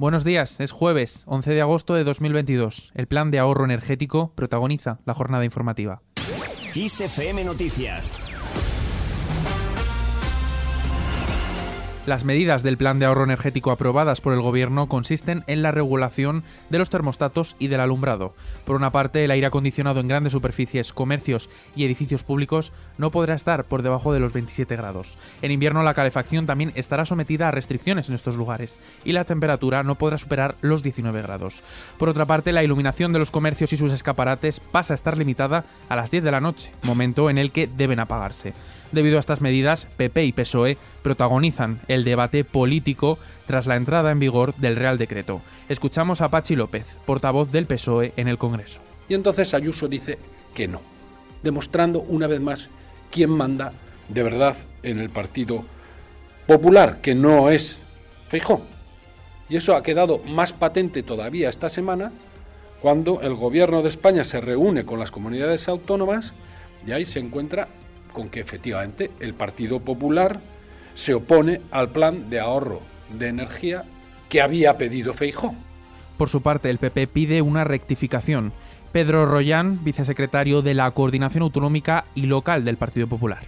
Buenos días, es jueves 11 de agosto de 2022. El plan de ahorro energético protagoniza la jornada informativa. XFM Noticias. Las medidas del plan de ahorro energético aprobadas por el Gobierno consisten en la regulación de los termostatos y del alumbrado. Por una parte, el aire acondicionado en grandes superficies, comercios y edificios públicos no podrá estar por debajo de los 27 grados. En invierno, la calefacción también estará sometida a restricciones en estos lugares y la temperatura no podrá superar los 19 grados. Por otra parte, la iluminación de los comercios y sus escaparates pasa a estar limitada a las 10 de la noche, momento en el que deben apagarse. Debido a estas medidas, PP y PSOE protagonizan el debate político tras la entrada en vigor del Real Decreto. Escuchamos a Pachi López, portavoz del PSOE en el Congreso. Y entonces Ayuso dice que no, demostrando una vez más quién manda de verdad en el Partido Popular, que no es Feijó. Y eso ha quedado más patente todavía esta semana cuando el gobierno de España se reúne con las comunidades autónomas y ahí se encuentra con que efectivamente el Partido Popular se opone al plan de ahorro de energía que había pedido Feijó. Por su parte, el PP pide una rectificación. Pedro Royán, vicesecretario de la Coordinación Autonómica y Local del Partido Popular.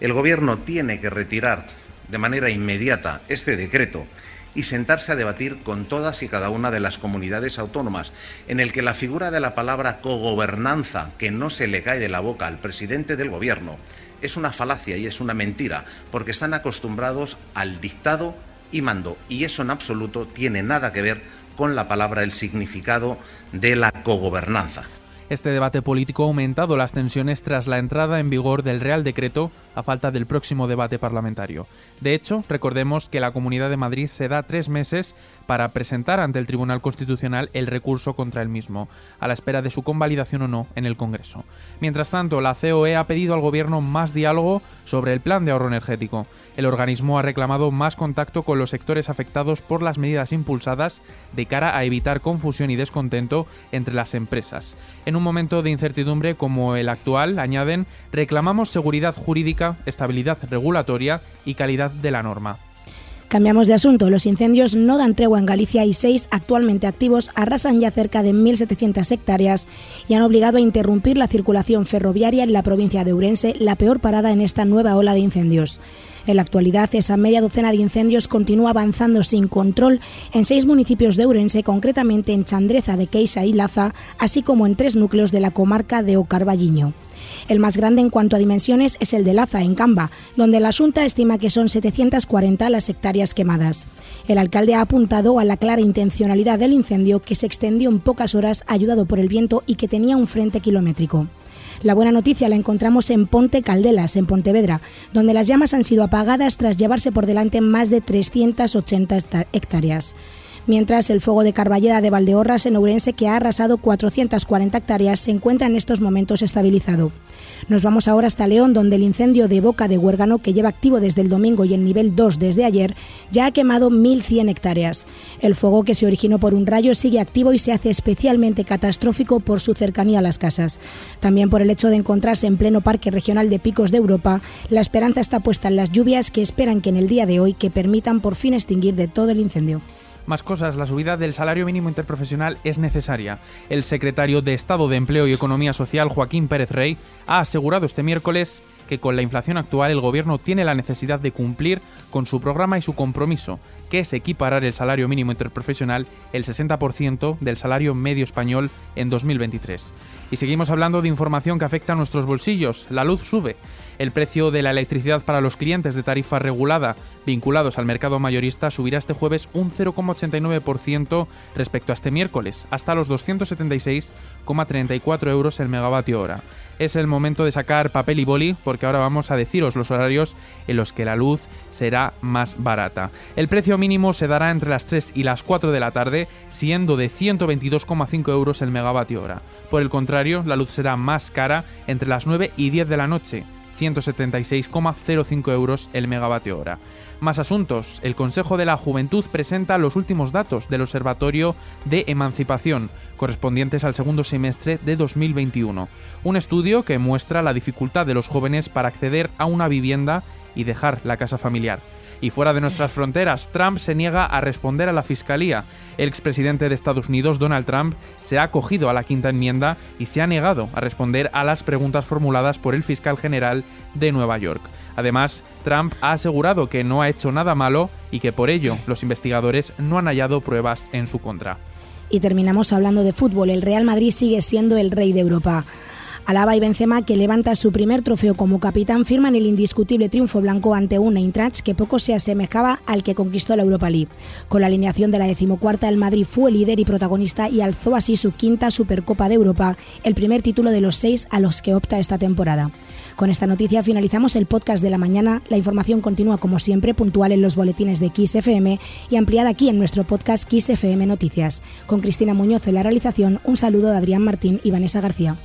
El Gobierno tiene que retirar de manera inmediata este decreto y sentarse a debatir con todas y cada una de las comunidades autónomas, en el que la figura de la palabra cogobernanza, que no se le cae de la boca al presidente del Gobierno, es una falacia y es una mentira, porque están acostumbrados al dictado y mando, y eso en absoluto tiene nada que ver con la palabra, el significado de la cogobernanza. Este debate político ha aumentado las tensiones tras la entrada en vigor del Real Decreto a falta del próximo debate parlamentario. De hecho, recordemos que la Comunidad de Madrid se da tres meses para presentar ante el Tribunal Constitucional el recurso contra el mismo, a la espera de su convalidación o no en el Congreso. Mientras tanto, la COE ha pedido al Gobierno más diálogo sobre el plan de ahorro energético. El organismo ha reclamado más contacto con los sectores afectados por las medidas impulsadas de cara a evitar confusión y descontento entre las empresas. Un momento de incertidumbre como el actual, añaden, reclamamos seguridad jurídica, estabilidad regulatoria y calidad de la norma. Cambiamos de asunto. Los incendios no dan tregua en Galicia y seis actualmente activos arrasan ya cerca de 1.700 hectáreas y han obligado a interrumpir la circulación ferroviaria en la provincia de Ourense, la peor parada en esta nueva ola de incendios. En la actualidad, esa media docena de incendios continúa avanzando sin control en seis municipios de Ourense, concretamente en Chandreza de Queixa y Laza, así como en tres núcleos de la comarca de Ocarballiño. El más grande en cuanto a dimensiones es el de Laza, en Camba, donde la Junta estima que son 740 las hectáreas quemadas. El alcalde ha apuntado a la clara intencionalidad del incendio que se extendió en pocas horas ayudado por el viento y que tenía un frente kilométrico. La buena noticia la encontramos en Ponte Caldelas, en Pontevedra, donde las llamas han sido apagadas tras llevarse por delante más de 380 hectáreas mientras el fuego de Carballeda de Valdeorras en Ourense, que ha arrasado 440 hectáreas, se encuentra en estos momentos estabilizado. Nos vamos ahora hasta León, donde el incendio de Boca de Huérgano, que lleva activo desde el domingo y en nivel 2 desde ayer, ya ha quemado 1.100 hectáreas. El fuego que se originó por un rayo sigue activo y se hace especialmente catastrófico por su cercanía a las casas. También por el hecho de encontrarse en pleno Parque Regional de Picos de Europa, la esperanza está puesta en las lluvias que esperan que en el día de hoy que permitan por fin extinguir de todo el incendio. Más cosas, la subida del salario mínimo interprofesional es necesaria. El secretario de Estado de Empleo y Economía Social, Joaquín Pérez Rey, ha asegurado este miércoles que con la inflación actual el gobierno tiene la necesidad de cumplir con su programa y su compromiso, que es equiparar el salario mínimo interprofesional el 60% del salario medio español en 2023. Y seguimos hablando de información que afecta a nuestros bolsillos. La luz sube. El precio de la electricidad para los clientes de tarifa regulada vinculados al mercado mayorista subirá este jueves un 0,89% respecto a este miércoles, hasta los 276,34 euros el megavatio hora. Es el momento de sacar papel y boli porque ahora vamos a deciros los horarios en los que la luz será más barata. El precio mínimo se dará entre las 3 y las 4 de la tarde, siendo de 122,5 euros el megavatio hora. Por el contrario, la luz será más cara entre las 9 y 10 de la noche, 176,05 euros el megavatio hora. Más asuntos. El Consejo de la Juventud presenta los últimos datos del Observatorio de Emancipación, correspondientes al segundo semestre de 2021. Un estudio que muestra la dificultad de los jóvenes para acceder a una vivienda y dejar la casa familiar. Y fuera de nuestras fronteras, Trump se niega a responder a la Fiscalía. El expresidente de Estados Unidos, Donald Trump, se ha acogido a la quinta enmienda y se ha negado a responder a las preguntas formuladas por el fiscal general de Nueva York. Además, Trump ha asegurado que no ha hecho nada malo y que por ello los investigadores no han hallado pruebas en su contra. Y terminamos hablando de fútbol. El Real Madrid sigue siendo el rey de Europa. Alaba y Benzema, que levanta su primer trofeo como capitán, firman el indiscutible triunfo blanco ante un Eintracht que poco se asemejaba al que conquistó la Europa League. Con la alineación de la decimocuarta, el Madrid fue líder y protagonista y alzó así su quinta Supercopa de Europa, el primer título de los seis a los que opta esta temporada. Con esta noticia finalizamos el podcast de la mañana. La información continúa como siempre puntual en los boletines de Kiss FM y ampliada aquí en nuestro podcast Kiss FM Noticias. Con Cristina Muñoz en la realización, un saludo de Adrián Martín y Vanessa García.